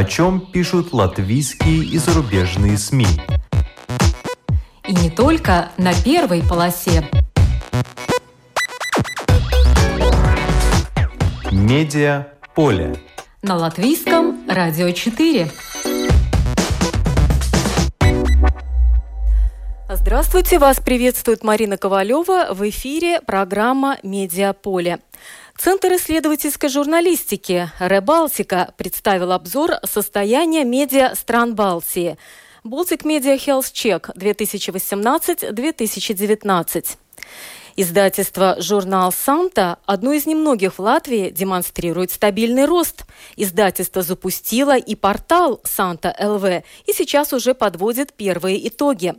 о чем пишут латвийские и зарубежные СМИ. И не только на первой полосе. Медиа поле. На латвийском радио 4. Здравствуйте, вас приветствует Марина Ковалева. В эфире программа «Медиаполе». Центр исследовательской журналистики «Ребалтика» представил обзор состояния медиа стран Балтии. Baltic Media Health Check 2018-2019. Издательство «Журнал Санта», одно из немногих в Латвии, демонстрирует стабильный рост. Издательство запустило и портал «Санта ЛВ» и сейчас уже подводит первые итоги.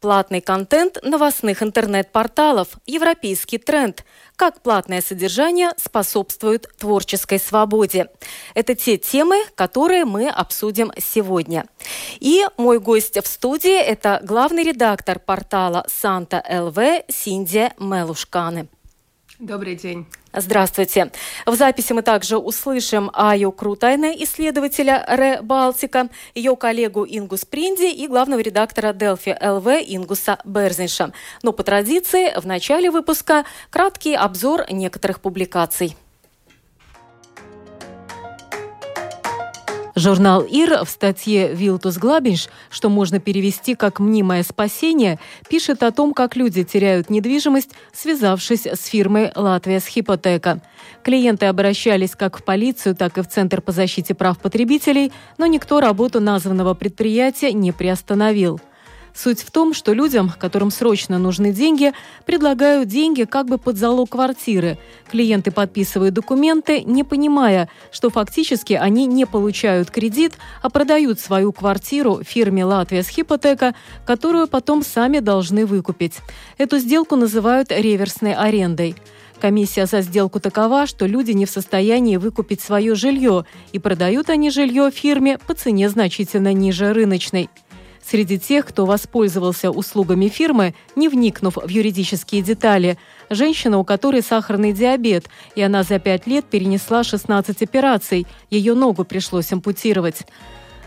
Платный контент новостных интернет-порталов – европейский тренд. Как платное содержание способствует творческой свободе. Это те темы, которые мы обсудим сегодня. И мой гость в студии – это главный редактор портала «Санта ЛВ» Синдия Мелушканы. Добрый день. Здравствуйте. В записи мы также услышим Аю Крутайне, исследователя Ре Балтика, ее коллегу Ингу Спринди и главного редактора Делфи ЛВ Ингуса Берзинша. Но по традиции в начале выпуска краткий обзор некоторых публикаций. Журнал «Ир» в статье «Вилтус Глабинш», что можно перевести как «мнимое спасение», пишет о том, как люди теряют недвижимость, связавшись с фирмой «Латвия с хипотека». Клиенты обращались как в полицию, так и в Центр по защите прав потребителей, но никто работу названного предприятия не приостановил. Суть в том, что людям, которым срочно нужны деньги, предлагают деньги как бы под залог квартиры. Клиенты подписывают документы, не понимая, что фактически они не получают кредит, а продают свою квартиру фирме «Латвия с хипотека», которую потом сами должны выкупить. Эту сделку называют реверсной арендой. Комиссия за сделку такова, что люди не в состоянии выкупить свое жилье, и продают они жилье фирме по цене значительно ниже рыночной. Среди тех, кто воспользовался услугами фирмы, не вникнув в юридические детали, женщина, у которой сахарный диабет, и она за пять лет перенесла 16 операций, ее ногу пришлось ампутировать.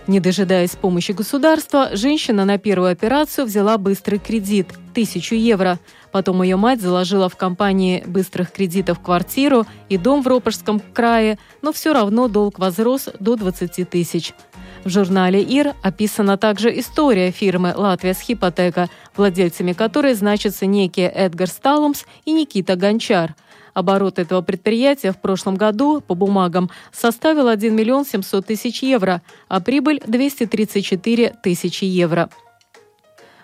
Не дожидаясь помощи государства, женщина на первую операцию взяла быстрый кредит – тысячу евро. Потом ее мать заложила в компании быстрых кредитов квартиру и дом в Ропожском крае, но все равно долг возрос до 20 тысяч. В журнале «Ир» описана также история фирмы «Латвия с хипотека», владельцами которой значатся некие Эдгар Сталумс и Никита Гончар. Оборот этого предприятия в прошлом году по бумагам составил 1 миллион 700 тысяч евро, а прибыль – 234 тысячи евро.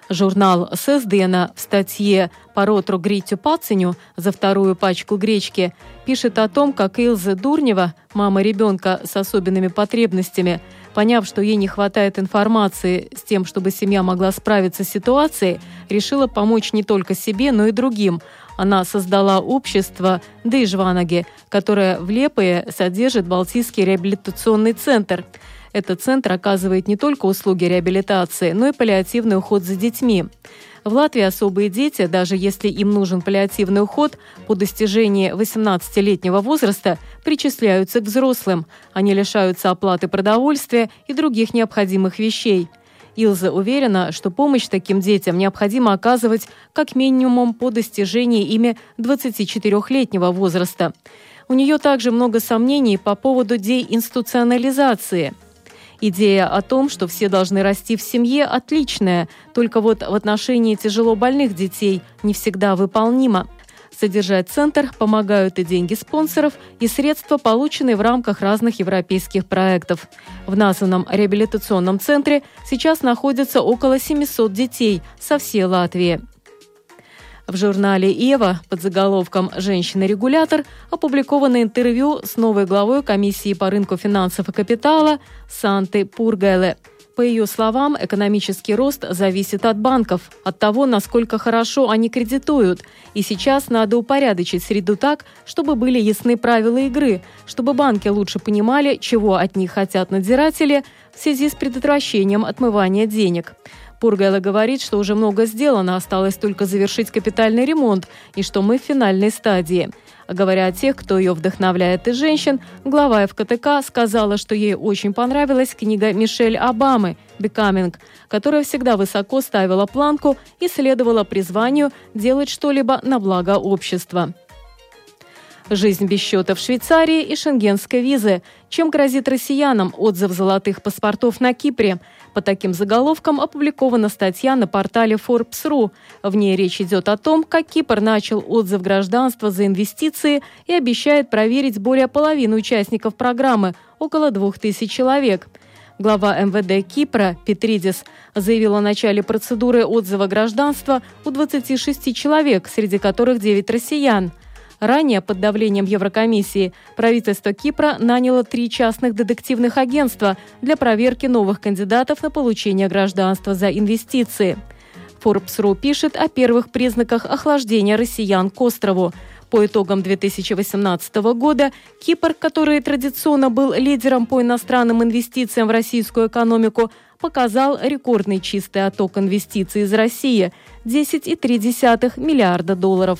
Журнал «Сесдена» в статье по ротру Гритю Пациню за вторую пачку гречки пишет о том, как Илза Дурнева, мама ребенка с особенными потребностями, поняв, что ей не хватает информации с тем, чтобы семья могла справиться с ситуацией, решила помочь не только себе, но и другим. Она создала общество Дейжванаги, которое в Лепое содержит Балтийский реабилитационный центр – этот центр оказывает не только услуги реабилитации, но и паллиативный уход за детьми. В Латвии особые дети, даже если им нужен паллиативный уход, по достижении 18-летнего возраста причисляются к взрослым. Они лишаются оплаты продовольствия и других необходимых вещей. Илза уверена, что помощь таким детям необходимо оказывать как минимум по достижении ими 24-летнего возраста. У нее также много сомнений по поводу деинституционализации – Идея о том, что все должны расти в семье, отличная, только вот в отношении тяжело больных детей не всегда выполнима. Содержать центр помогают и деньги спонсоров, и средства, полученные в рамках разных европейских проектов. В названном реабилитационном центре сейчас находится около 700 детей со всей Латвии. В журнале «Ева» под заголовком «Женщина-регулятор» опубликовано интервью с новой главой комиссии по рынку финансов и капитала Санты Пургеле. По ее словам, экономический рост зависит от банков, от того, насколько хорошо они кредитуют. И сейчас надо упорядочить среду так, чтобы были ясны правила игры, чтобы банки лучше понимали, чего от них хотят надзиратели в связи с предотвращением отмывания денег. Пургайла говорит, что уже много сделано, осталось только завершить капитальный ремонт и что мы в финальной стадии. Говоря о тех, кто ее вдохновляет и женщин, глава ФКТК сказала, что ей очень понравилась книга Мишель Обамы «Becoming», которая всегда высоко ставила планку и следовала призванию делать что-либо на благо общества. Жизнь без счета в Швейцарии и шенгенской визы. Чем грозит россиянам отзыв золотых паспортов на Кипре? По таким заголовкам опубликована статья на портале Forbes.ru. В ней речь идет о том, как Кипр начал отзыв гражданства за инвестиции и обещает проверить более половины участников программы – около двух тысяч человек. Глава МВД Кипра Петридис заявил о начале процедуры отзыва гражданства у 26 человек, среди которых 9 россиян – Ранее под давлением Еврокомиссии правительство Кипра наняло три частных детективных агентства для проверки новых кандидатов на получение гражданства за инвестиции. Forbes.ru пишет о первых признаках охлаждения россиян к острову. По итогам 2018 года Кипр, который традиционно был лидером по иностранным инвестициям в российскую экономику, показал рекордный чистый отток инвестиций из России – 10,3 миллиарда долларов.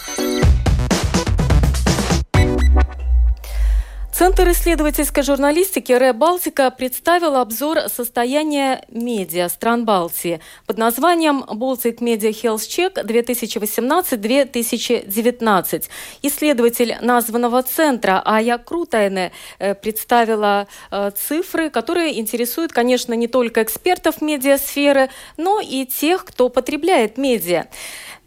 Центр исследовательской журналистики РЭ «Балтика» представил обзор состояния медиа стран Балтии под названием «Baltic Media Health Check 2018-2019». Исследователь названного центра Ая Крутайне э, представила э, цифры, которые интересуют, конечно, не только экспертов медиасферы, но и тех, кто потребляет медиа.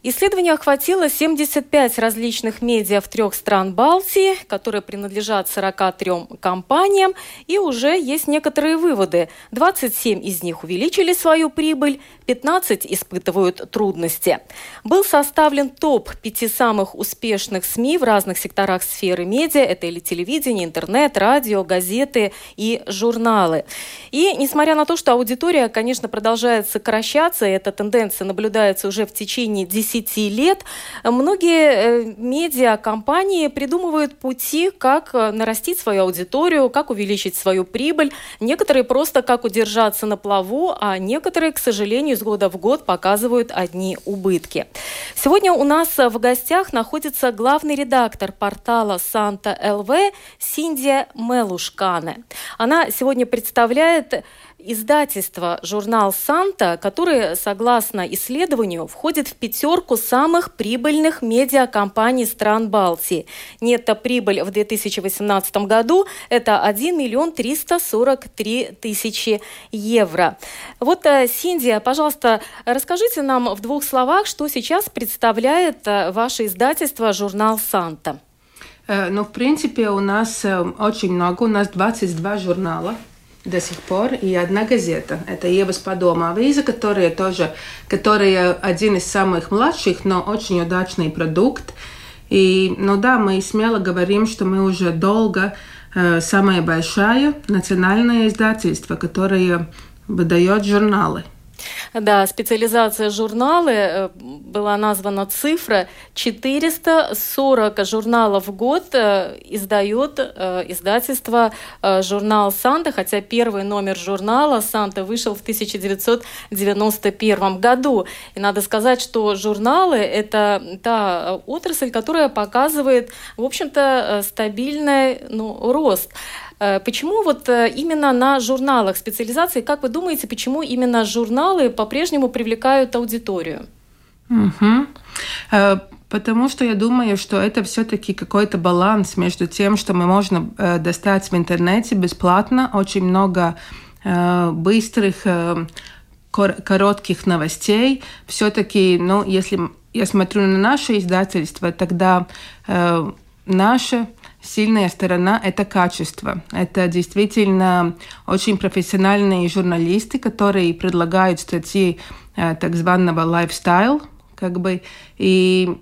Исследование охватило 75 различных медиа в трех стран Балтии, которые принадлежат 43 компаниям, и уже есть некоторые выводы. 27 из них увеличили свою прибыль, 15 испытывают трудности. Был составлен топ пяти самых успешных СМИ в разных секторах сферы медиа. Это или телевидение, интернет, радио, газеты и журналы. И несмотря на то, что аудитория, конечно, продолжает сокращаться, эта тенденция наблюдается уже в течение 10 10 лет многие э, медиакомпании придумывают пути, как э, нарастить свою аудиторию, как увеличить свою прибыль. Некоторые просто как удержаться на плаву, а некоторые, к сожалению, из года в год показывают одни убытки. Сегодня у нас в гостях находится главный редактор портала Санта ЛВ Синдия Мелушкане. Она сегодня представляет издательство журнал «Санта», который, согласно исследованию, входит в пятерку самых прибыльных медиакомпаний стран Балтии. Нетто-прибыль в 2018 году – это 1 миллион 343 тысячи евро. Вот, э, Синдия, пожалуйста, расскажите нам в двух словах, что сейчас представляет э, ваше издательство журнал «Санта». Э, ну, в принципе, у нас очень много, у нас 22 журнала – до сих пор, и одна газета. Это Евас по дому Авиза, которая тоже, которая один из самых младших, но очень удачный продукт. И, ну да, мы смело говорим, что мы уже долго э, самое большое национальное издательство, которое выдает журналы. Да, специализация журналы э, была названа цифра 440 журналов в год э, издает э, издательство журнал Санта, хотя первый номер журнала Санта вышел в 1991 году. И надо сказать, что журналы – это та отрасль, которая показывает, в общем-то, стабильный ну, рост. Э, почему вот э, именно на журналах специализации, как вы думаете, почему именно журналы по-прежнему привлекают аудиторию? Угу. Потому что я думаю, что это все-таки какой-то баланс между тем, что мы можем достать в интернете бесплатно очень много быстрых коротких новостей. Все-таки, ну, если я смотрю на наше издательство, тогда наше Сильная сторона – это качество. Это действительно очень профессиональные журналисты, которые предлагают статьи э, так званого lifestyle, как бы, и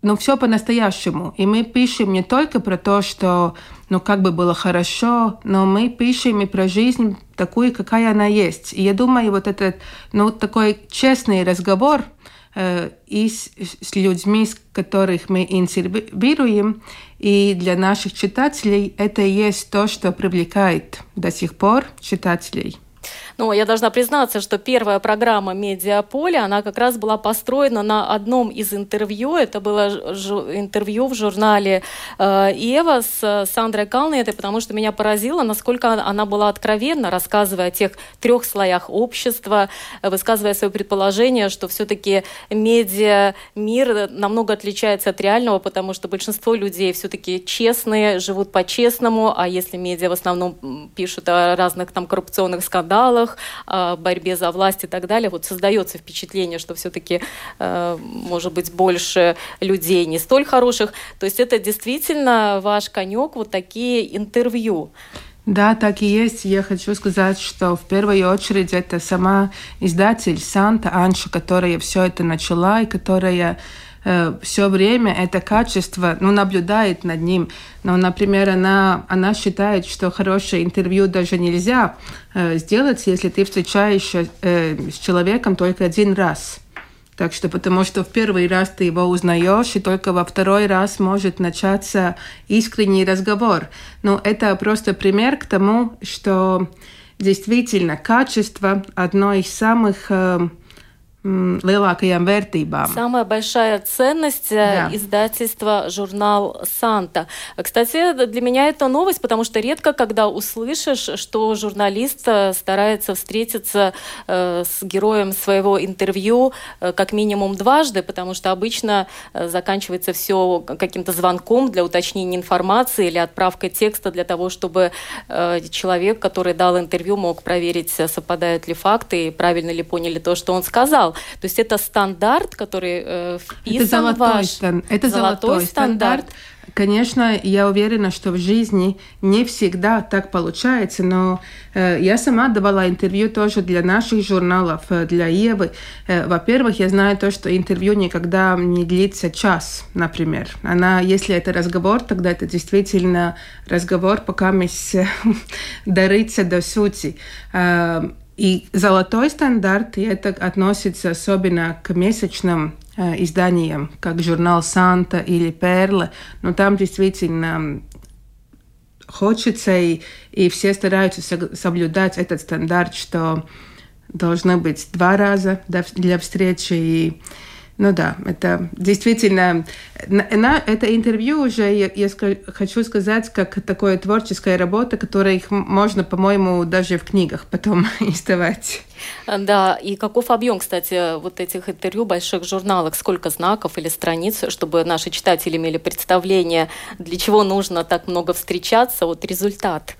ну, все по-настоящему. И мы пишем не только про то, что, ну, как бы было хорошо, но мы пишем и про жизнь такую, какая она есть. И я думаю, вот этот, ну, такой честный разговор – и с, с людьми, с которых мы интервьюируем. И для наших читателей это есть то, что привлекает до сих пор читателей. Ну, я должна признаться, что первая программа «Медиаполе», она как раз была построена на одном из интервью. Это было интервью в журнале э, «Ева» с э, Сандрой Калнетой, потому что меня поразило, насколько она была откровенна, рассказывая о тех трех слоях общества, высказывая свое предположение, что все-таки медиа мир намного отличается от реального, потому что большинство людей все-таки честные, живут по-честному, а если медиа в основном пишут о разных там коррупционных скандалах, выборах, а, борьбе за власть и так далее, вот создается впечатление, что все-таки э, может быть больше людей не столь хороших. То есть это действительно ваш конек, вот такие интервью. Да, так и есть. Я хочу сказать, что в первую очередь это сама издатель Санта Анша, которая все это начала и которая Э, все время это качество ну, наблюдает над ним. Но, например, она, она считает, что хорошее интервью даже нельзя э, сделать, если ты встречаешься э, с человеком только один раз. Так что потому что в первый раз ты его узнаешь, и только во второй раз может начаться искренний разговор. Но это просто пример к тому, что действительно качество одно из самых э, lielākajām vērtībām. Самая большая ценность да. издательства журнал «Санта». Кстати, для меня это новость, потому что редко, когда услышишь, что журналист э, старается встретиться э, с героем своего интервью э, как минимум дважды, потому что обычно заканчивается все каким-то звонком для уточнения информации или отправкой текста для того, чтобы человек, который дал интервью, мог проверить, совпадают ли факты и правильно ли поняли то, что он сказал сказал. То есть это стандарт, который э, вписан это золотой, ваш... Стан... Это золотой, золотой стандарт. стандарт. Конечно, я уверена, что в жизни не всегда так получается, но э, я сама давала интервью тоже для наших журналов, э, для Евы. Э, во-первых, я знаю то, что интервью никогда не длится час, например. Она, если это разговор, тогда это действительно разговор, пока мы дарится до сути. Э, и золотой стандарт, и это относится особенно к месячным э, изданиям, как журнал «Санта» или «Перла», но там действительно хочется, и, и все стараются соблюдать этот стандарт, что должно быть два раза для встречи, и ну да, это действительно, на, это интервью уже, я, я хочу сказать, как такое творческая работа, которая их можно, по-моему, даже в книгах потом издавать. Да, и каков объем, кстати, вот этих интервью больших журналах? Сколько знаков или страниц, чтобы наши читатели имели представление, для чего нужно так много встречаться, вот результат?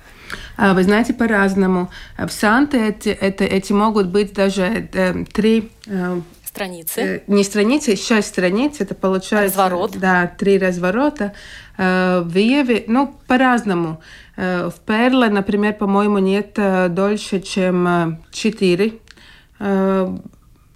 А, вы знаете, по-разному. В Санте эти, это, эти могут быть даже э, три э, страницы. Э, не страницы, шесть страниц, это получается... Разворот. Да, три разворота. Э, в Еве, ну, по-разному. Э, в Перле, например, по-моему, нет дольше, чем четыре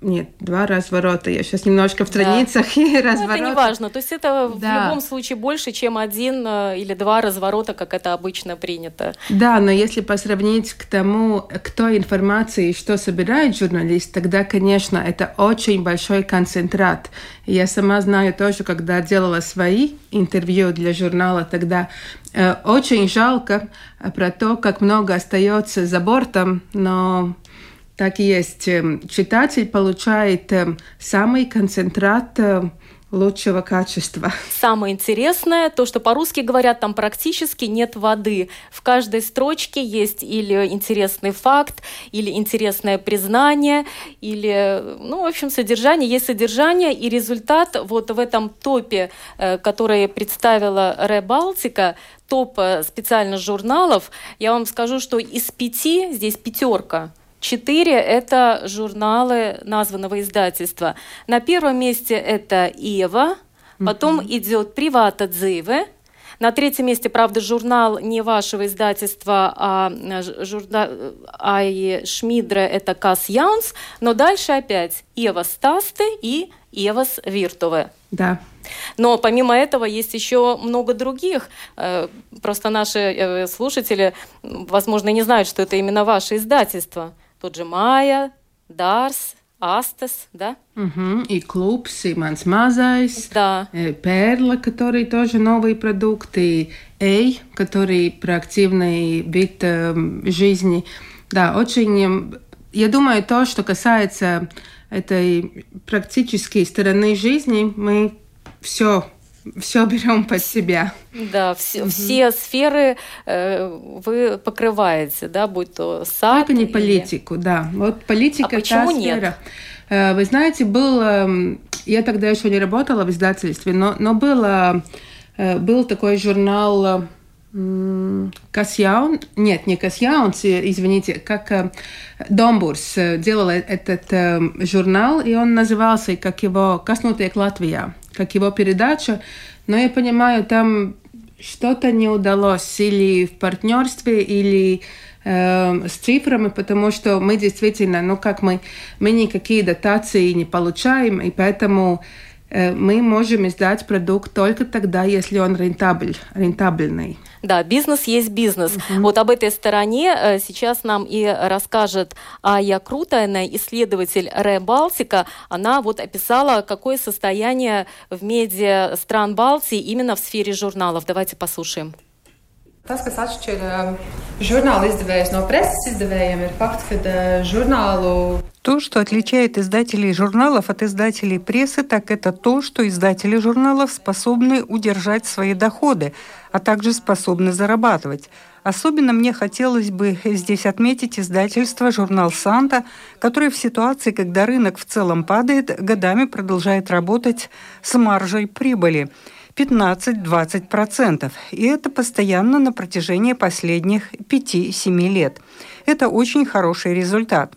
нет, два разворота. Я сейчас немножко в страницах да. и разворота. Ну, это не важно. То есть это да. в любом случае больше, чем один э, или два разворота, как это обычно принято. Да, но если посравнить к тому, кто информации и что собирает журналист, тогда, конечно, это очень большой концентрат. Я сама знаю тоже, когда делала свои интервью для журнала, тогда э, очень жалко э, про то, как много остается за бортом, но так есть. Эм, читатель получает эм, самый концентрат эм, лучшего качества. Самое интересное, то, что по-русски говорят, там практически нет воды. В каждой строчке есть или интересный факт, или интересное признание, или, ну, в общем, содержание. Есть содержание, и результат вот в этом топе, э, который представила Ре Балтика, топ э, специально журналов, я вам скажу, что из пяти, здесь пятерка, Четыре – это журналы названного издательства. На первом месте это «Ева», потом mm-hmm. идет «Привата Дзиве», на третьем месте, правда, журнал не вашего издательства, а, журна... а Шмидра – это Кас Яунс, но дальше опять Ева Стасте и Евас Виртове. Да. Но помимо этого есть еще много других. Э, просто наши э, слушатели, возможно, не знают, что это именно ваше издательство тот же Майя, Дарс, Астес, да? Угу. И клубс, и Манс Мазайс, да. Перла, который тоже новый продукт, и Эй, который про активный вид э, жизни. Да, очень... Я думаю, то, что касается этой практической стороны жизни, мы все все берем под себя. Да, все, угу. все сферы э, вы покрываете, да, будь то сад. Только не или... политику, да. Вот политика а почему та сфера. Нет? Э, вы знаете, был, э, я тогда еще не работала в издательстве, но, но было, э, был такой журнал Касьяун, нет, не Касьяунс, извините, как Домбурс делал этот журнал, и он назывался, как его «Коснутые Латвия», как его передача, но я понимаю, там что-то не удалось или в партнерстве, или э, с цифрами, потому что мы действительно, ну как мы, мы никакие дотации не получаем, и поэтому Э, мы можем издать продукт только тогда, если он рентабель, рентабельный. Да, бизнес есть бизнес. Uh-huh. Вот об этой стороне э, сейчас нам и расскажет Ая Крутайна, исследователь Ре Балтика. Она вот описала, какое состояние в медиа стран Балтии именно в сфере журналов. Давайте послушаем. Tas, kas atšķir žurnāla издевējus no preses издевējiem, ir fakts, ka žurnālu то, что отличает издателей журналов от издателей прессы, так это то, что издатели журналов способны удержать свои доходы, а также способны зарабатывать. Особенно мне хотелось бы здесь отметить издательство журнал «Санта», которое в ситуации, когда рынок в целом падает, годами продолжает работать с маржей прибыли – 15-20%. И это постоянно на протяжении последних 5-7 лет. Это очень хороший результат.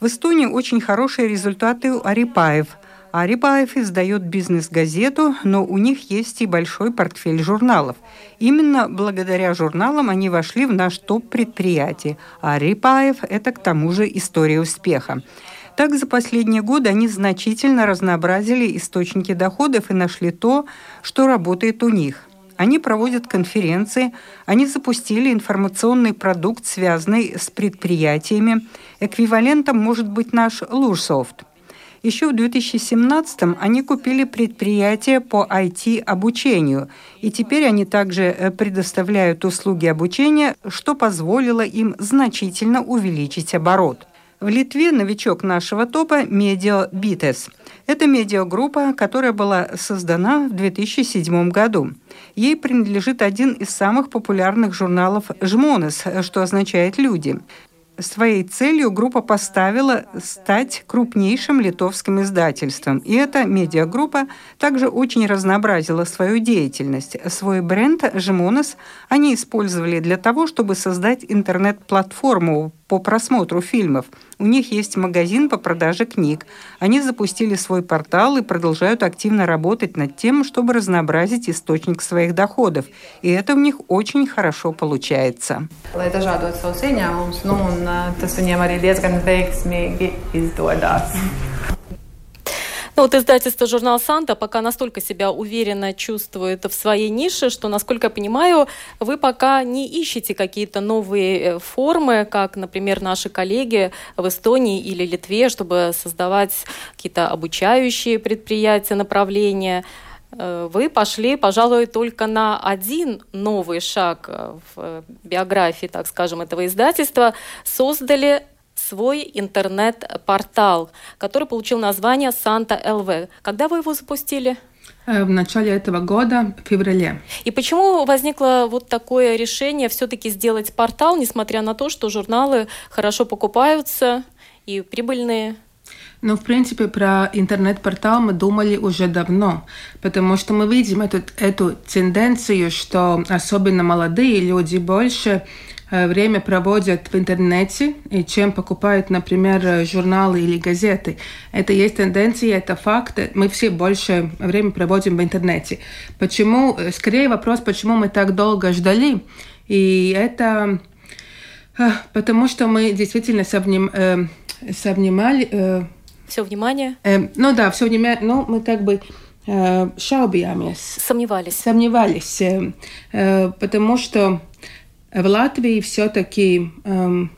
В Эстонии очень хорошие результаты у Арипаев. Арипаев издает бизнес-газету, но у них есть и большой портфель журналов. Именно благодаря журналам они вошли в наш топ предприятий. Арипаев – это к тому же история успеха. Так, за последние годы они значительно разнообразили источники доходов и нашли то, что работает у них. Они проводят конференции, они запустили информационный продукт, связанный с предприятиями. Эквивалентом может быть наш Лурсофт. Еще в 2017 они купили предприятие по IT-обучению, и теперь они также э, предоставляют услуги обучения, что позволило им значительно увеличить оборот. В Литве новичок нашего топа – Медиа Битес. Это медиагруппа, которая была создана в 2007 году. Ей принадлежит один из самых популярных журналов «Жмонес», что означает «люди». Своей целью группа поставила стать крупнейшим литовским издательством. И эта медиагруппа также очень разнообразила свою деятельность. Свой бренд «Жмонес» они использовали для того, чтобы создать интернет-платформу по просмотру фильмов. У них есть магазин по продаже книг. Они запустили свой портал и продолжают активно работать над тем, чтобы разнообразить источник своих доходов. И это у них очень хорошо получается. Ну, вот издательство «Журнал Санта» пока настолько себя уверенно чувствует в своей нише, что, насколько я понимаю, вы пока не ищете какие-то новые э, формы, как, например, наши коллеги в Эстонии или Литве, чтобы создавать какие-то обучающие предприятия, направления. Э, вы пошли, пожалуй, только на один новый шаг э, в биографии, так скажем, этого издательства, создали свой интернет-портал, который получил название Санта ЛВ. Когда вы его запустили? Э, в начале этого года, в феврале. И почему возникло вот такое решение все-таки сделать портал, несмотря на то, что журналы хорошо покупаются и прибыльные? Ну, в принципе, про интернет-портал мы думали уже давно, потому что мы видим эту, эту тенденцию, что особенно молодые люди больше время проводят в интернете, и чем покупают, например, журналы или газеты. Это есть тенденция, это факт. Мы все больше время проводим в интернете. Почему? Э, скорее вопрос, почему мы так долго ждали. И это э, потому, что мы действительно совним, совнимали... Все внимание? Ну да, все внимание. Ну, мы как бы шаубиямес. Сомневались. Сомневались. Потому что в Латвии все-таки эм,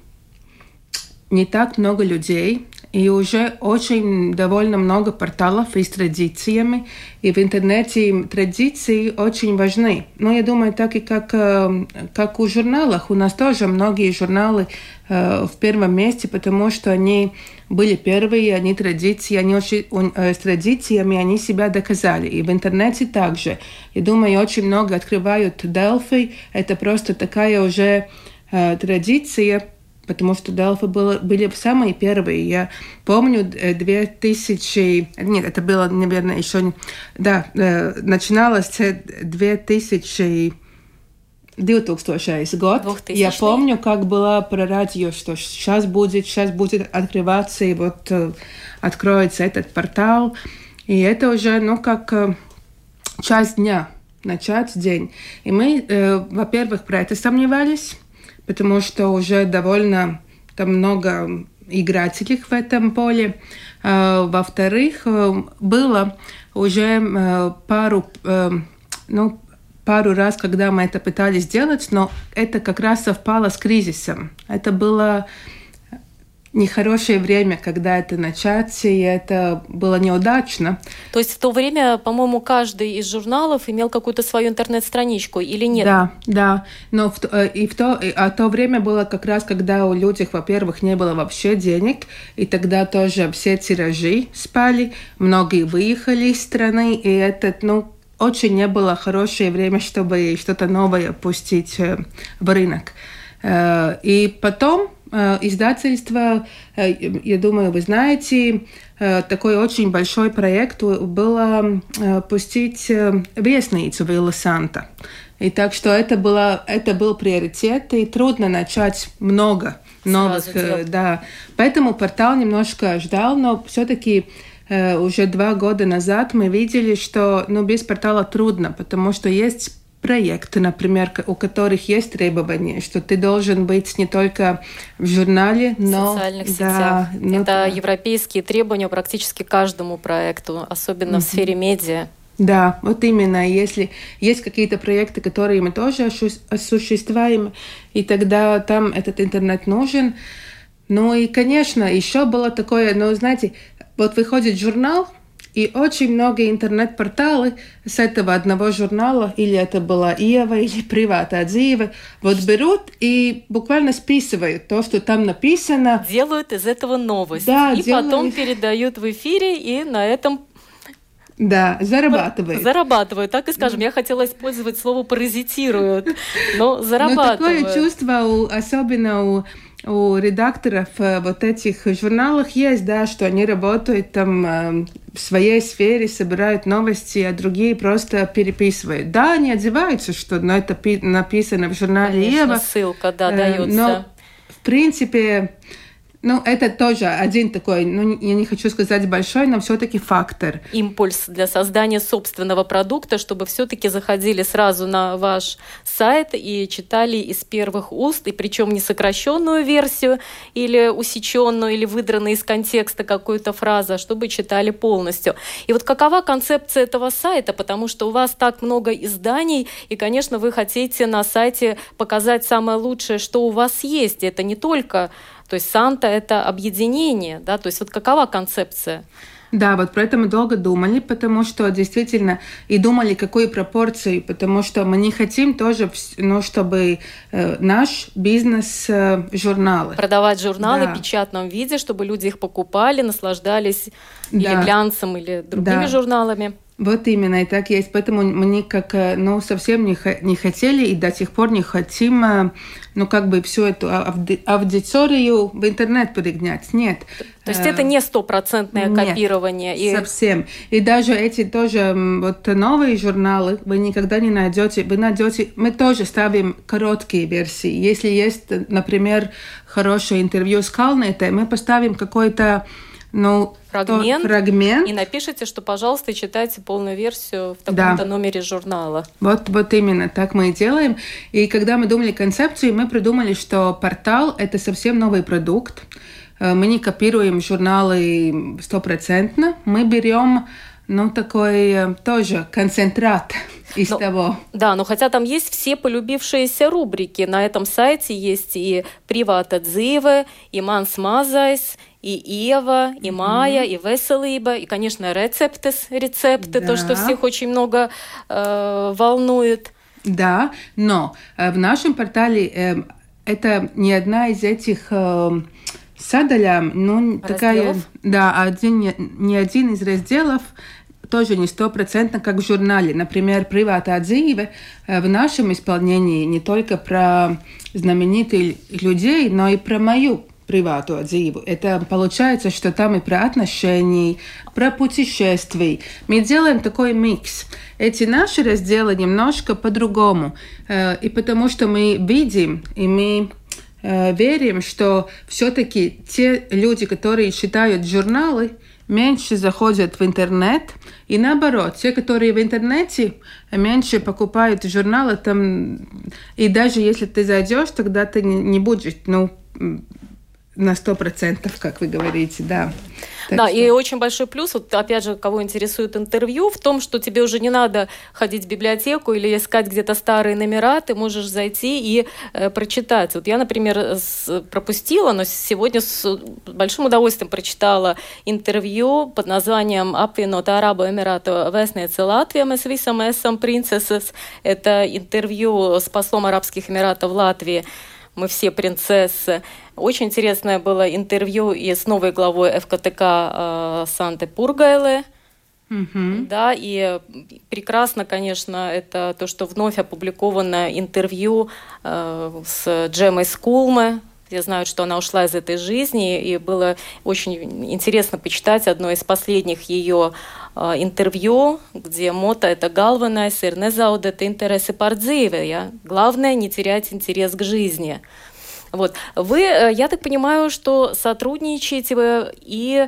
не так много людей и уже очень довольно много порталов и с традициями, и в интернете традиции очень важны. Но я думаю, так и как, э, как у журналах, у нас тоже многие журналы э, в первом месте, потому что они были первые, они традиции, они очень, э, с традициями они себя доказали. И в интернете также. Я думаю, очень много открывают Delphi. Это просто такая уже э, традиция, потому что Delphi было, были самые первые. Я помню 2000... Э, нет, это было, наверное, еще... Да, э, начиналось 2000 2000 год. 2000. Я помню, как было про радио, что сейчас будет, сейчас будет открываться, и вот э, откроется этот портал. И это уже, ну, как э, часть дня, начать день. И мы, э, во-первых, про это сомневались, потому что уже довольно там много игрателей в этом поле. Э, во-вторых, э, было уже э, пару э, ну, пару раз, когда мы это пытались сделать, но это как раз совпало с кризисом. Это было нехорошее время, когда это начать, и это было неудачно. То есть в то время, по-моему, каждый из журналов имел какую-то свою интернет-страничку или нет? Да, да. Но в, э, и в то, а то время было как раз, когда у людей, во-первых, не было вообще денег, и тогда тоже все тиражи спали, многие выехали из страны, и этот, ну, очень не было хорошее время, чтобы что-то новое пустить э, в рынок. Э, и потом э, издательство, я думаю, вы знаете, такой очень большой проект было пустить вестницу Вилла Санта. И так что это, было, это был приоритет, и трудно начать много новых. Да. Поэтому портал немножко ждал, но все-таки уже два года назад мы видели, что ну, без портала трудно, потому что есть проекты, например, у которых есть требования, что ты должен быть не только в журнале, но в социальных да, сетях. Ну, Это да. европейские требования практически каждому проекту, особенно mm-hmm. в сфере медиа. Да, вот именно. Если есть какие-то проекты, которые мы тоже осуществляем, и тогда там этот интернет нужен. Ну и, конечно, еще было такое, ну, знаете, вот выходит журнал, и очень много интернет-порталы с этого одного журнала, или это была Ева, или Привата Адзива, вот берут и буквально списывают то, что там написано. Делают из этого новость. Да, и делают... потом передают в эфире, и на этом да, зарабатывают. Зарабатывают, так и скажем. Я хотела использовать слово паразитируют, но зарабатывают. Но такое чувство, у, особенно у у редакторов э, вот этих журналах есть, да, что они работают там э, в своей сфере, собирают новости, а другие просто переписывают. Да, они одеваются, что ну, это написано в журнале Конечно, Ева. ссылка, да, дается. Но, в принципе, ну, это тоже один такой, ну, я не хочу сказать большой, но все-таки фактор. Импульс для создания собственного продукта, чтобы все-таки заходили сразу на ваш сайт и читали из первых уст, и причем не сокращенную версию или усеченную, или выдранную из контекста какую-то фразу, а чтобы читали полностью. И вот какова концепция этого сайта? Потому что у вас так много изданий, и, конечно, вы хотите на сайте показать самое лучшее, что у вас есть. Это не только то есть Санта — это объединение, да, то есть вот какова концепция? Да, вот про это мы долго думали, потому что действительно и думали, какой пропорции, потому что мы не хотим тоже, ну, чтобы э, наш бизнес э, журналы. Продавать журналы да. в печатном виде, чтобы люди их покупали, наслаждались да. или глянцем, или другими да. журналами. Вот именно, и так есть. Поэтому мы как, э, ну, совсем не, не хотели и до сих пор не хотим, э, ну, как бы всю эту аудиторию в интернет перегнать. Нет. То есть это не стопроцентное копирование? Нет, и... совсем. И даже эти тоже вот новые журналы вы никогда не найдете. Вы найдете... Мы тоже ставим короткие версии. Если есть, например, хорошее интервью с Калнетой, мы поставим какой-то ну, фрагмент, фрагмент. И напишите, что, пожалуйста, читайте полную версию в таком-то да. номере журнала. Вот, вот именно так мы и делаем. И когда мы думали концепцию, мы придумали, что портал – это совсем новый продукт. Э, мы не копируем журналы стопроцентно. Мы берем ну, такой э, тоже концентрат из но, того. Да, но хотя там есть все полюбившиеся рубрики. На этом сайте есть и «Привата дзивы», и «Манс мазайс», и Ева, и Майя, mm-hmm. и Веселиба, и, конечно, рецепты, рецепты, да. то, что всех очень много э, волнует. Да, но э, в нашем портале э, это не одна из этих э, садаļām, ну, такая, да, один, не один из разделов, тоже не стопроцентно, как в журнале. Например, «Приватная dzīve» в нашем исполнении не только про знаменитых людей, но и про мою приватную dzīvi. Это получается, что там и про отношения, про путешествия. Мы делаем такой микс. Эти наши разделы немножко по-другому. И потому что мы видим, и мы верим, что все-таки те люди, которые читают журналы, меньше заходят в интернет, и наоборот, те, которые в интернете меньше покупают журналы, там, и даже если ты зайдешь, тогда ты не будешь, ну, на сто процентов, как вы говорите, да. Так да, что... и очень большой плюс, вот опять же, кого интересует интервью, в том, что тебе уже не надо ходить в библиотеку или искать где-то старые номера, ты можешь зайти и э, прочитать. Вот я, например, с, пропустила, но сегодня с большим удовольствием прочитала интервью под названием «Apvienot Arabu Emirātu vēstniece Латвия, с visam esam принцессес». Это интервью с послом Арабских Эмиратов в Латвии мы все принцессы. Очень интересное было интервью и с новой главой ФКТК э, Санты Пургайлы. Угу. Да, и прекрасно, конечно, это то, что вновь опубликовано интервью э, с Джемой Скулме, все знают, что она ушла из этой жизни, и было очень интересно почитать одно из последних ее э, интервью, где мото это galvenais ir nezaudēt interesi par dzīvi. Главное не терять интерес к жизни. Вот. Вы, э, я так понимаю, что сотрудничаете и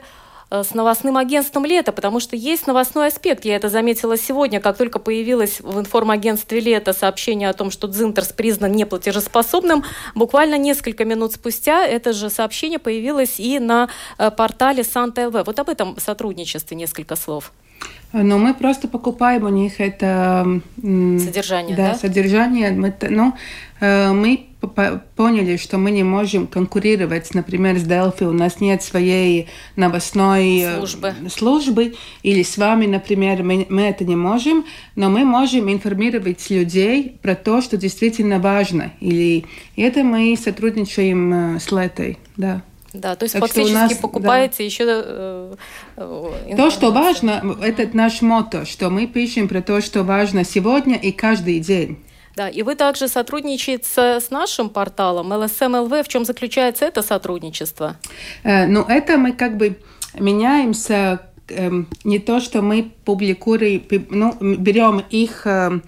с новостным агентством «Лето», потому что есть новостной аспект. Я это заметила сегодня, как только появилось в информагентстве «Лето» сообщение о том, что Дзинтерс признан неплатежеспособным, буквально несколько минут спустя это же сообщение появилось и на э, портале Санта ЛВ. Вот об этом сотрудничестве несколько слов. Ну, мы просто покупаем у них это... Содержание, да? Да, содержание. Мы, ну, э, мы поняли, что мы не можем конкурировать, например, с Delphi. У нас нет своей новостной э, службы, службы или с вами, например, мы, мы это не можем, но мы можем информировать людей про то, что действительно важно. Или это мы сотрудничаем э, с Летой, да. Да, то есть так фактически нас, покупаете да. еще э, э, То, что важно, это наш мото, что мы пишем про то, что важно сегодня и каждый день. Да, и вы также сотрудничаете с, нашим порталом LSMLV. В чем заключается это сотрудничество? Э, ну, это мы как бы меняемся э, не то, что мы публикуем, ну, берем их э,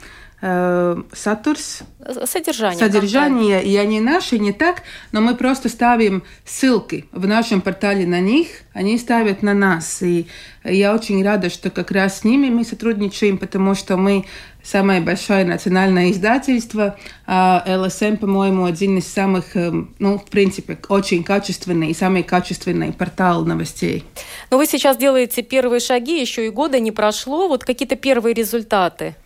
э, сатурс, содержание, содержание и они наши, не так, но мы просто ставим ссылки в нашем портале на них, они ставят на нас. И я очень рада, что как раз с ними мы сотрудничаем, потому что мы самое большое национальное издательство, а ЛСМ, по-моему, один из самых, э, ну, в принципе, очень качественный и самый качественный портал новостей. Но вы сейчас делаете первые шаги, еще и года не прошло. Вот какие-то первые результаты?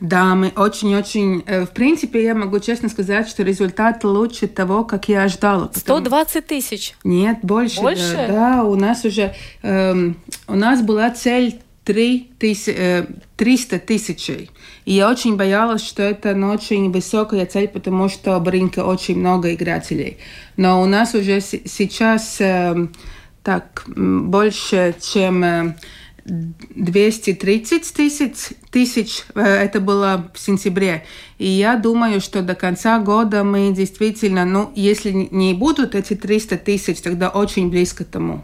Да, мы очень-очень... Э, в принципе, я могу честно сказать, что результат лучше того, как я ожидала. Потому... 120 тысяч? Нет, больше. Больше? Да, да у нас уже... Эм, у нас была цель 3 тыс... 300 тысяч. И я очень боялась, что это ну, очень высокая цель, потому что в рынке очень много игрателей. Но у нас уже сейчас э, так больше, чем 230 тысяч, тысяч, э, это было в сентябре. И я думаю, что до конца года мы действительно, ну, если не будут эти 300 тысяч, тогда очень близко к тому.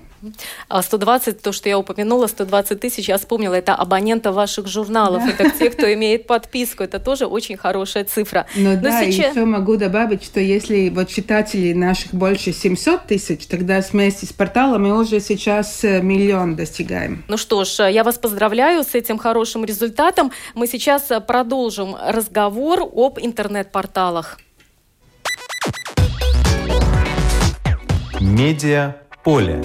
А 120, то, что я упомянула, 120 тысяч, я вспомнила, это абонентов ваших журналов. Да. Это те, кто имеет подписку. Это тоже очень хорошая цифра. Ну Но да, сейчас... и еще могу добавить, что если вот читателей наших больше 700 тысяч, тогда вместе с порталом мы уже сейчас э, миллион достигаем. Ну что ж, я вас поздравляю с этим хорошим результатом. Мы сейчас э, продолжим разговор об интернет-порталах. Медиа поле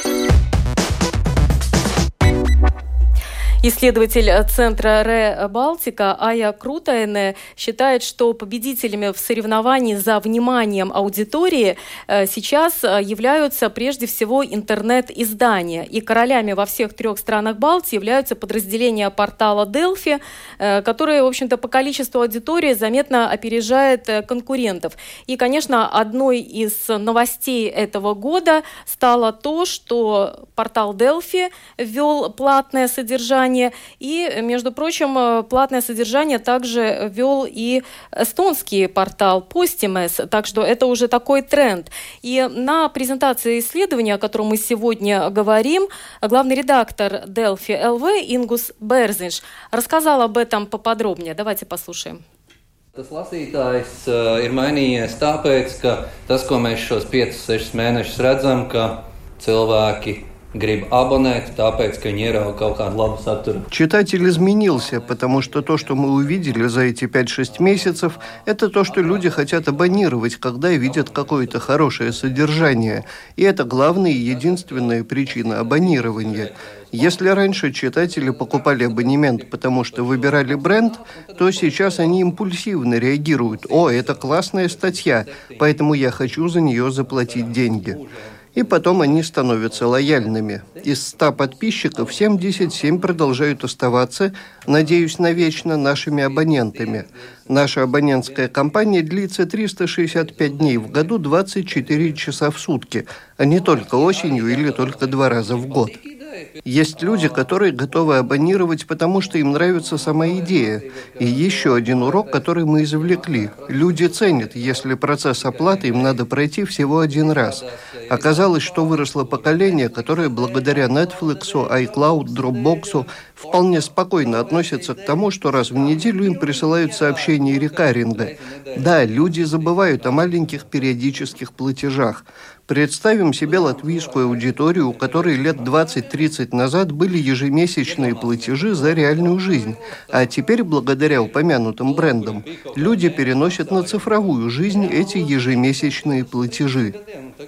Исследователь Центра Ре Балтика Ая Крутайне считает, что победителями в соревновании за вниманием аудитории э, сейчас э, являются прежде всего интернет-издания. И королями во всех трех странах Балтии являются подразделения портала Delphi, э, которые, в общем-то, по количеству аудитории заметно опережает конкурентов. И, конечно, одной из новостей этого года стало то, что портал Delphi ввел платное содержание. И, между прочим, платное содержание также ввел и эстонский портал Postimes. Так что это уже такой тренд. И на презентации исследования, о котором мы сегодня говорим, главный редактор Delphi LV Ингус Берзинш рассказал об этом поподробнее. Давайте послушаем. Tas lasītājs uh, ir mainījies tāpēc, ka tas, ko mēs šos 5-6 mēnešus redzam, ka cilvēki kādu labu saturu. Читатель изменился, потому что то, что мы увидели за эти 5-6 месяцев, это то, что люди хотят абонировать, когда видят какое-то хорошее содержание. И это главная и единственная причина абонирования. Если раньше читатели покупали абонемент, потому что выбирали бренд, то сейчас они импульсивно реагируют. «О, это классная статья, поэтому я хочу за нее заплатить деньги». И потом они становятся лояльными. Из 100 подписчиков 77 продолжают оставаться, надеюсь, навечно нашими абонентами. Наша абонентская кампания длится 365 дней в году, 24 часа в сутки, а не только осенью или только два раза в год. Есть люди, которые готовы абонировать, потому что им нравится сама идея. И еще один урок, который мы извлекли. Люди ценят, если процесс оплаты им надо пройти всего один раз. Оказалось, что выросло поколение, которое благодаря Netflix, iCloud, Dropbox вполне спокойно относится к тому, что раз в неделю им присылают сообщения рекаринга. Да, люди забывают о маленьких периодических платежах. Представим себе латвийскую аудиторию, у которой лет 20-30 назад были ежемесячные платежи за реальную жизнь, а теперь, благодаря упомянутым брендам, люди переносят на цифровую жизнь эти ежемесячные платежи.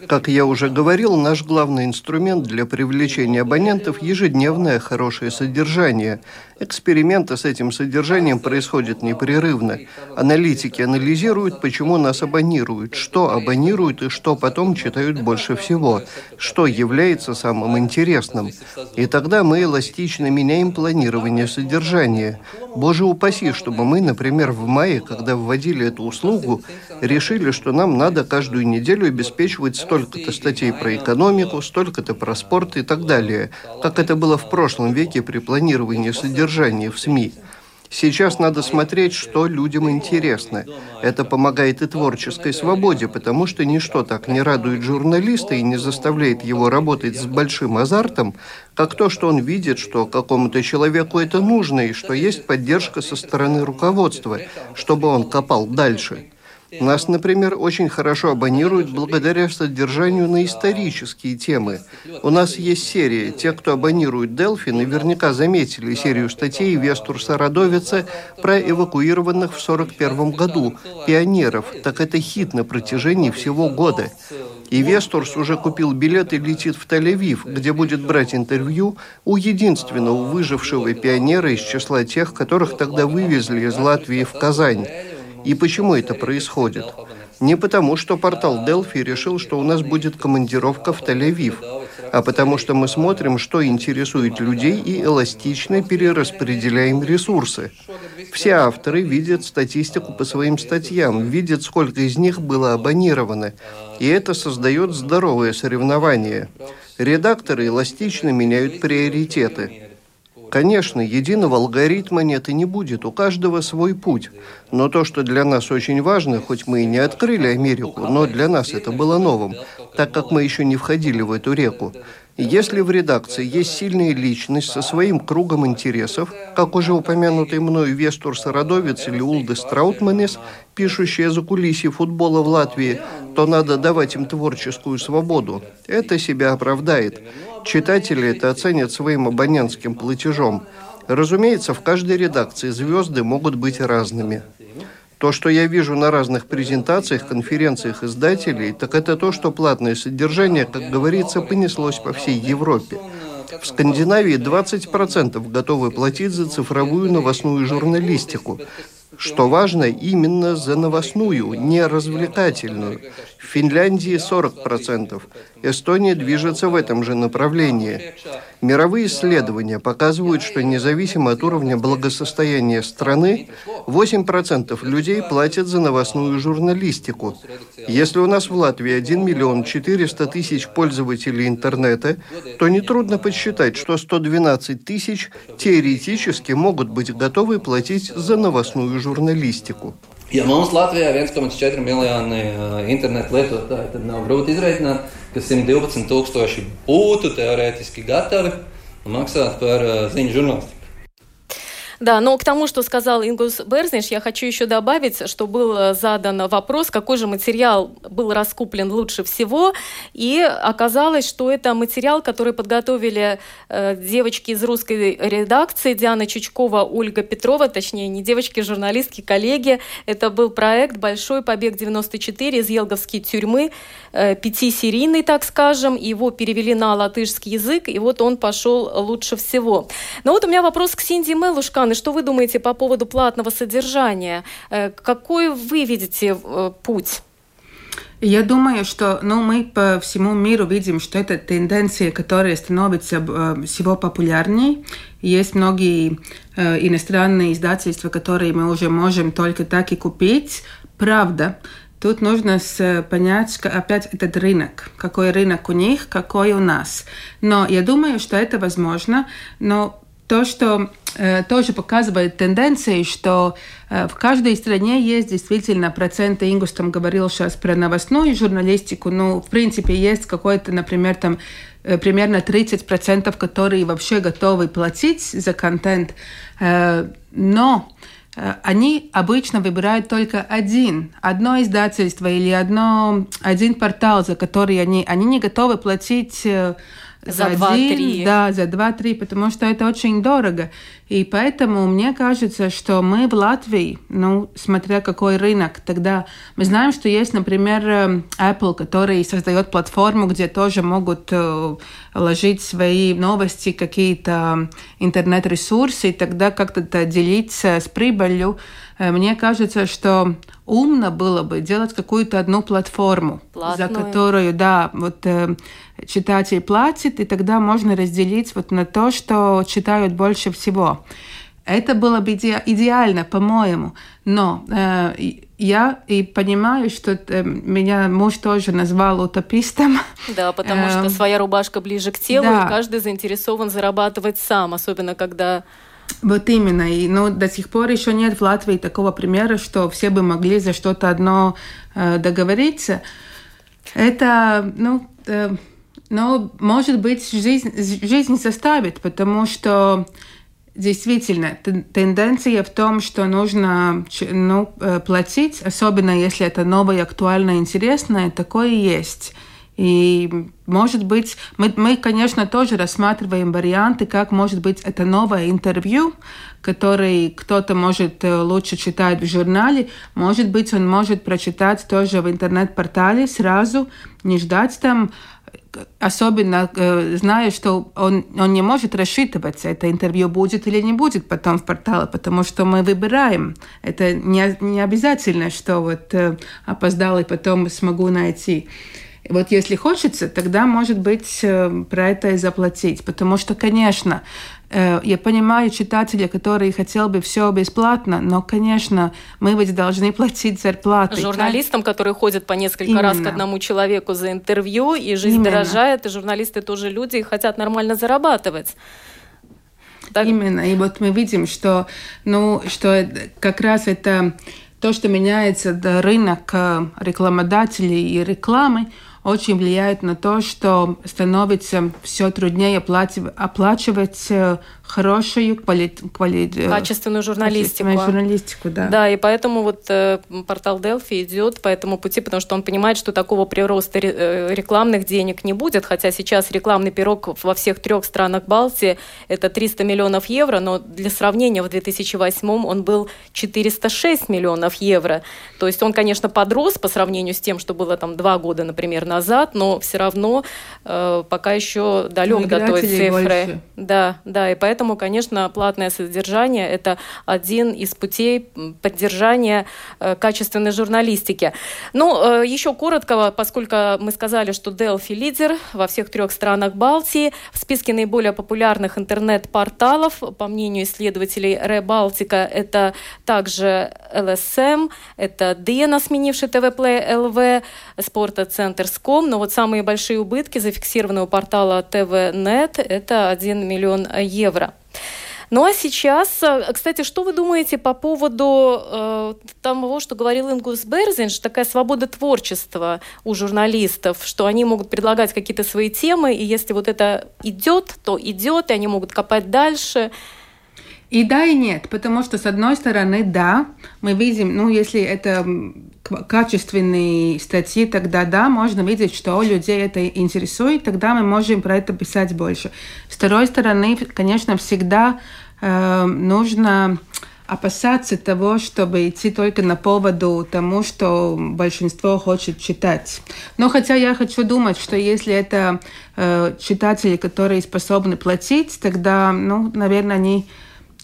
Как я уже говорил, наш главный инструмент для привлечения абонентов – ежедневное хорошее содержание. Эксперименты с этим содержанием происходят непрерывно. Аналитики анализируют, почему нас абонируют, что абонируют и что потом читают больше всего, что является самым интересным. И тогда мы эластично меняем планирование содержания. Боже упаси, чтобы мы, например, в мае, когда вводили эту услугу, решили, что нам надо каждую неделю обеспечивать столько-то статей про экономику, столько-то про спорт и так далее, как это было в прошлом веке при планировании содержания в СМИ. Сейчас надо смотреть, что людям интересно. Это помогает и творческой свободе, потому что ничто так не радует журналиста и не заставляет его работать с большим азартом, как то, что он видит, что какому-то человеку это нужно и что есть поддержка со стороны руководства, чтобы он копал дальше. Нас, например, очень хорошо абонируют благодаря содержанию на исторические темы. У нас есть серия. Те, кто абонирует Delphi, наверняка заметили серию статей Вестурса Радовица про эвакуированных в 1941 году пионеров. Так это хит на протяжении всего года. И Вестурс уже купил билет и летит в Тель-Авив, где будет брать интервью у единственного выжившего пионера из числа тех, которых тогда вывезли из Латвии в Казань. И почему это происходит? Не потому, что портал Delphi решил, что у нас будет командировка в Тель-Авив, а потому что мы смотрим, что интересует людей и эластично перераспределяем ресурсы. Все авторы видят статистику по своим статьям, видят, сколько из них было абонировано, и это создает здоровое соревнование. Редакторы эластично меняют приоритеты. Конечно, единого алгоритма нет и не будет, у каждого свой путь. Но то, что для нас очень важно, хоть мы и не открыли Америку, но для нас это было новым, так как мы еще не входили в эту реку. Если в редакции есть сильная личность со своим кругом интересов, как уже упомянутый мною Вестур Сарадовец или Улдес Траутманес, пишущие за кулисье футбола в Латвии, то надо давать им творческую свободу. Это себя оправдает. Читатели это оценят своим абонентским платежом. Разумеется, в каждой редакции звезды могут быть разными. То, что я вижу на разных презентациях, конференциях издателей, так это то, что платное содержание, как говорится, понеслось по всей Европе. В Скандинавии 20% готовы платить за цифровую новостную журналистику. Что важно, именно за новостную, не развлекательную. В Финляндии 40%. Эстония движется в этом же направлении. Мировые исследования показывают, что независимо от уровня благосостояния страны, 8% людей платят за новостную журналистику. Если у нас в Латвии 1 миллион 400 тысяч пользователей интернета, то нетрудно подсчитать, что 112 тысяч теоретически могут быть готовы платить за новостную žurnālistiku. Ja mums Latvijā ir 1,4 miljoni internetu lietotāji, tad nav grūti izreikināt, ka 112 tūkstoši būtu teorētiski gatavi maksāt par ziņu žurnālistiku. Да, но к тому, что сказал Ингус Берзниш, я хочу еще добавить, что был э, задан вопрос, какой же материал был раскуплен лучше всего, и оказалось, что это материал, который подготовили э, девочки из русской редакции, Диана Чучкова, Ольга Петрова, точнее, не девочки, журналистки, коллеги. Это был проект «Большой побег 94» из Елговской тюрьмы, э, пятисерийный, так скажем, его перевели на латышский язык, и вот он пошел лучше всего. Но вот у меня вопрос к Синди Мелушка, Светлана, что вы думаете по поводу платного содержания? Э, какой вы видите э, путь? Я думаю, что ну, мы по всему миру видим, что это тенденция, которая становится э, всего популярнее. Есть многие э, иностранные издательства, которые мы уже можем только так и купить. Правда, Тут нужно понять, опять этот рынок, какой рынок у них, какой у нас. Но я думаю, что это возможно, но то, что тоже показывает тенденции, что э, в каждой стране есть действительно проценты, Ингус там говорил сейчас про новостную журналистику, ну, в принципе, есть какой-то, например, там э, примерно 30%, которые вообще готовы платить за контент, э, но э, они обычно выбирают только один, одно издательство или одно, один портал, за который они, они не готовы платить э, за два-три. Да, за два-три, потому что это очень дорого. И поэтому мне кажется, что мы в Латвии, ну, смотря какой рынок, тогда мы знаем, что есть, например, э, Apple, который создает платформу, где тоже могут э, ложить свои новости, какие-то интернет-ресурсы, и тогда как-то делиться с прибылью. Э, мне кажется, что умно было бы делать какую-то одну платформу, Платную. за которую, да, вот э, читатель платит, и тогда можно разделить вот на то, что читают больше всего. Это было бы иде идеально, по-моему. Но э, я и понимаю, что э, меня муж тоже назвал утопистом. Да, потому что эм, своя рубашка ближе к телу, да. и каждый заинтересован зарабатывать сам, особенно когда вот именно. И ну, до сих пор еще нет в Латвии такого примера, что все бы могли за что-то одно э, договориться. Это, ну, э, но, может быть, жизнь, жизнь составит, потому что действительно тенденция в том, что нужно ну, э, платить, особенно если это новое, актуальное, интересное, такое есть. И, может быть, мы, мы, конечно, тоже рассматриваем варианты, как, может быть, это новое интервью, которое кто-то может э, лучше читать в журнале. Может быть, он может прочитать тоже в интернет-портале сразу, не ждать там особенно э, зная, что он, он не может рассчитываться, это интервью будет или не будет потом в портале, потому что мы выбираем. Это не, не обязательно, что вот э, опоздал и потом смогу найти. Вот если хочется, тогда, может быть, э, про это и заплатить. Потому что, конечно, я понимаю читателя, который хотел бы все бесплатно, но, конечно, мы ведь должны платить зарплаты. Журналистам, которые ходят по несколько Именно. раз к одному человеку за интервью, и жизнь Именно. дорожает, и журналисты тоже люди и хотят нормально зарабатывать. Так... Именно. И вот мы видим, что, ну, что как раз это то, что меняется рынок э, рекламодателей и рекламы, очень влияет на то, что становится все труднее оплачивать э, хорошую квали... Квали... Э, качественную журналистику. Качественную журналистику, да. Да, и поэтому вот э, портал Delphi идет по этому пути, потому что он понимает, что такого прироста э, рекламных денег не будет, хотя сейчас рекламный пирог во всех трех странах Балтии это 300 миллионов евро, но для сравнения в 2008 он был 406 миллионов евро. То есть он, конечно, подрос по сравнению с тем, что было там два года, например, назад, но все равно э, пока еще далек до той цифры. Больше. Да, да, и поэтому Поэтому, конечно, платное содержание – это один из путей поддержания э, качественной журналистики. Ну, э, еще коротко, поскольку мы сказали, что Delphi лидер во всех трех странах Балтии, в списке наиболее популярных интернет-порталов, по мнению исследователей Ребалтика, это также LSM, это Дена, сменивший ТВ Play LV, Спортоцентр.com, но вот самые большие убытки зафиксированы у портала ТВ.нет, это 1 миллион евро. Ну а сейчас, э, кстати, что вы думаете по поводу э, того, что говорил Ингус Берзинш, такая свобода творчества у журналистов, что они могут предлагать какие-то свои темы, и если вот это идет, то идет, и они могут копать дальше. И да, и нет, потому что, с одной стороны, да, мы видим, ну, если это качественные статьи, тогда да, можно видеть, что людей это интересует, тогда мы можем про это писать больше. С второй стороны, конечно, всегда э, нужно опасаться того, чтобы идти только на поводу тому, что большинство хочет читать. Но хотя я хочу думать, что если это э, читатели, которые способны платить, тогда, ну, наверное, они,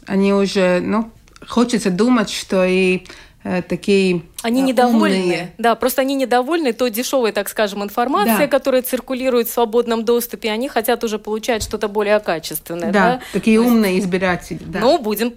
они уже, ну, хочется думать, что и э, такие они недовольны. Умные. Да, просто они недовольны той дешевой, так скажем, информацией, да. которая циркулирует в свободном доступе. Они хотят уже получать что-то более качественное. Да, да? такие умные избиратели. Да. Ну, будем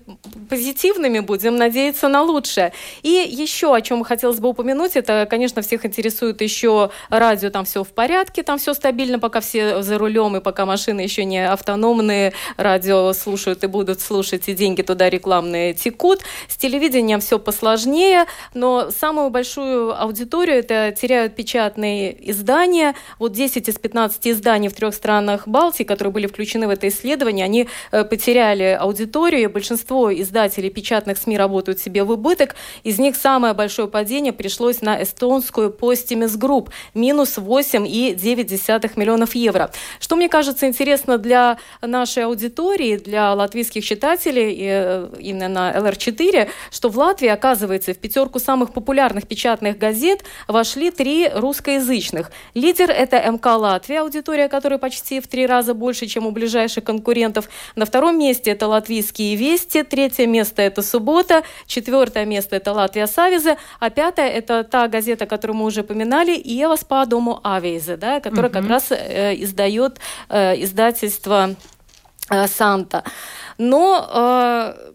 позитивными, будем надеяться на лучшее. И еще о чем хотелось бы упомянуть, это, конечно, всех интересует еще радио, там все в порядке, там все стабильно, пока все за рулем и пока машины еще не автономные, радио слушают и будут слушать, и деньги туда рекламные текут. С телевидением все посложнее, но самую большую аудиторию это теряют печатные издания. Вот 10 из 15 изданий в трех странах Балтии, которые были включены в это исследование, они э, потеряли аудиторию. Большинство издателей печатных СМИ работают себе в убыток. Из них самое большое падение пришлось на эстонскую Postimis Group. Минус 8,9 миллионов евро. Что мне кажется интересно для нашей аудитории, для латвийских читателей, э, именно на LR4, что в Латвии, оказывается, в пятерку самых популярных популярных печатных газет вошли три русскоязычных. Лидер – это МК «Латвия», аудитория которой почти в три раза больше, чем у ближайших конкурентов. На втором месте это «Латвийские вести», третье место – это «Суббота», четвертое место – это «Латвия Савиза», а пятое – это та газета, которую мы уже поминали, «Иевас по дому Авейзе», да, которая угу. как раз э, издает э, издательство э, «Санта». Но э,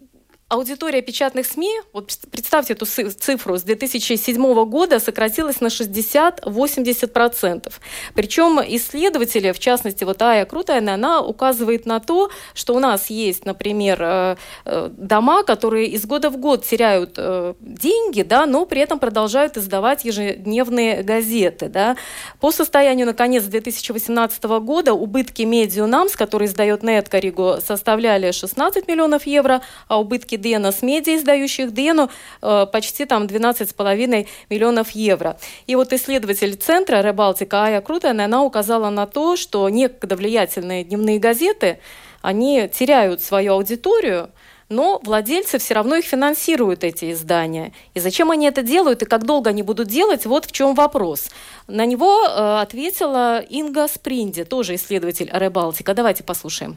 Аудитория печатных СМИ, вот представьте эту цифру, с 2007 года сократилась на 60-80%. Причем исследователи, в частности, вот Ая Крутайна, она указывает на то, что у нас есть, например, э, э, дома, которые из года в год теряют э, деньги, да, но при этом продолжают издавать ежедневные газеты. Да. По состоянию на конец 2018 года убытки Медиунамс, который издает Неткориго, составляли 16 миллионов евро, а убытки Дена с медиа, издающих Дену, э, почти там 12,5 миллионов евро. И вот исследователь центра Ребалтика Ая Крутая, она указала на то, что некогда влиятельные дневные газеты, они теряют свою аудиторию, но владельцы все равно их финансируют, эти издания. И зачем они это делают и как долго они будут делать, вот в чем вопрос. На него э, ответила Инга Спринди, тоже исследователь Ребалтика. Давайте послушаем.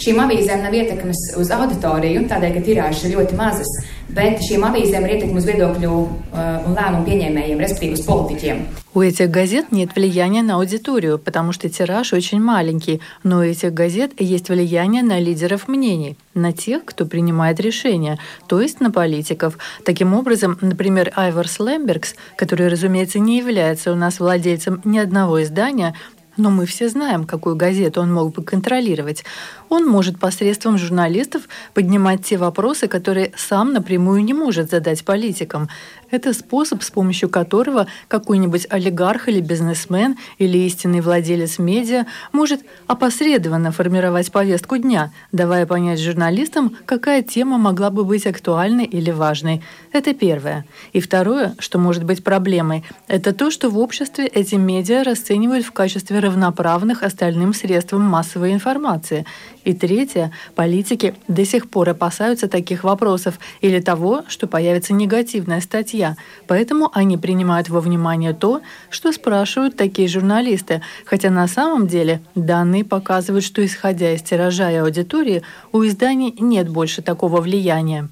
Šīm avīzēm nav ietekmes uz auditoriju, tādēļ, ka tirāžas ir ļoti mazas, bet šīm avīzēm ir ietekme uz viedokļu uh, un lēmumu pieņēmējiem, respektīvi uz politiķiem. У этих газет нет влияния на аудиторию, потому что тираж очень маленький, но у этих газет есть влияние на лидеров мнений, на тех, кто принимает решения, то есть на политиков. Таким образом, например, Айварс Лембергс, который, разумеется, не является у нас владельцем ни одного издания, но мы все знаем, какую газету он мог бы контролировать. Он может посредством журналистов поднимать те вопросы, которые сам напрямую не может задать политикам. Это способ, с помощью которого какой-нибудь олигарх или бизнесмен или истинный владелец медиа может опосредованно формировать повестку дня, давая понять журналистам, какая тема могла бы быть актуальной или важной. Это первое. И второе, что может быть проблемой, это то, что в обществе эти медиа расценивают в качестве равноправных остальным средствам массовой информации. И третье, политики до сих пор опасаются таких вопросов или того, что появится негативная статья, поэтому они принимают во внимание то, что спрашивают такие журналисты, хотя на самом деле данные показывают, что исходя из тиража и аудитории, у изданий нет больше такого влияния.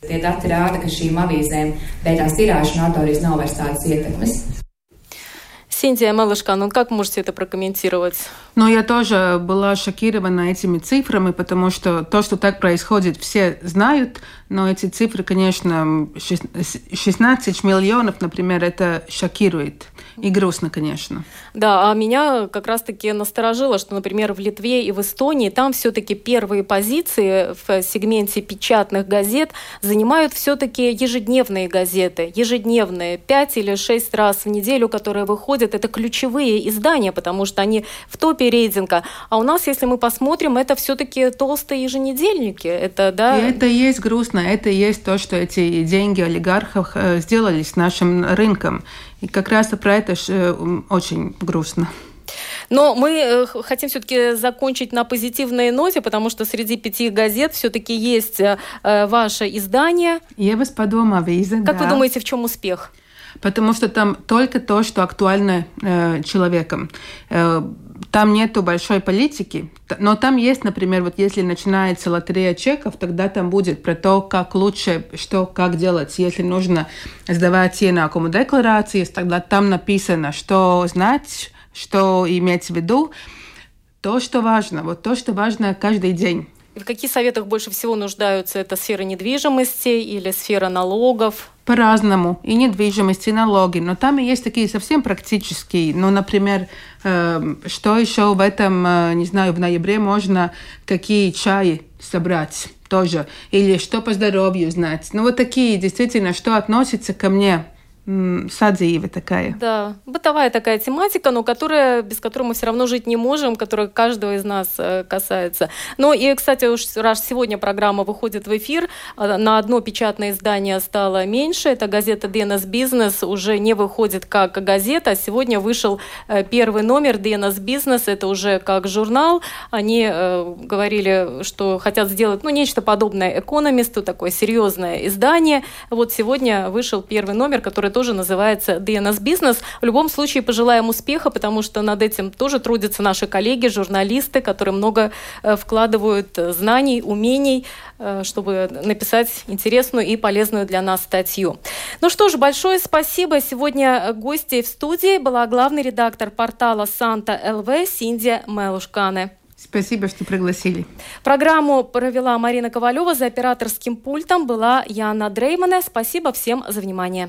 Синтия Малышка, ну как можете это прокомментировать? Ну, я тоже была шокирована этими цифрами, потому что то, что так происходит, все знают, но эти цифры, конечно, 16 миллионов, например, это шокирует. И грустно, конечно. Да, а меня как раз-таки насторожило, что, например, в Литве и в Эстонии там все-таки первые позиции в сегменте печатных газет занимают все-таки ежедневные газеты. Ежедневные, пять или шесть раз в неделю, которые выходят. Это ключевые издания, потому что они в топе рейтинга. А у нас, если мы посмотрим, это все-таки толстые еженедельники. Это, да... И это и есть грустно. Это и есть то, что эти деньги олигархов э, сделали с нашим рынком. И как раз про это э, очень грустно. Но мы э, хотим все-таки закончить на позитивной ноте, потому что среди пяти газет все-таки есть ваше издание. Евас подома виза, Как да. вы думаете, в чем успех? Потому что там только то, что актуально э, человеком. Э, там нету большой политики, но там есть, например, вот если начинается лотерея чеков, тогда там будет про то, как лучше, что, как делать. Если нужно сдавать иenākumu декларации, тогда там написано, что знать, что иметь в виду. То, что важно, вот то, что важно каждый день. В каких советах больше всего нуждаются? Это сфера недвижимости или сфера налогов? По-разному. И недвижимость, и налоги. Но там есть такие совсем практические. Ну, например, э, что еще в этом, э, не знаю, в ноябре можно какие чаи собрать тоже. Или что по здоровью знать. Ну, вот такие действительно, что относится ко мне – садзиева такая. Да, бытовая такая тематика, но которая, без которой мы все равно жить не можем, которая каждого из нас э, касается. Ну и, кстати, уж раз сегодня программа выходит в эфир, а, на одно печатное издание стало меньше. Это газета DNS Business уже не выходит как газета. Сегодня вышел э, первый номер DNS Business, это уже как журнал. Они э, говорили, что хотят сделать ну, нечто подобное Экономисту, такое серьезное издание. Вот сегодня вышел первый номер, который тоже называется DNS Business. В любом случае пожелаем успеха, потому что над этим тоже трудятся наши коллеги, журналисты, которые много э, вкладывают э, знаний, умений, э, чтобы написать интересную и полезную для нас статью. Ну что ж, большое спасибо. Сегодня гостьей в студии была главный редактор портала Санта ЛВ Синдия Мелушкане. Спасибо, что пригласили. Программу провела Марина Ковалева, за операторским пультом была Яна Дреймана. Спасибо всем за внимание.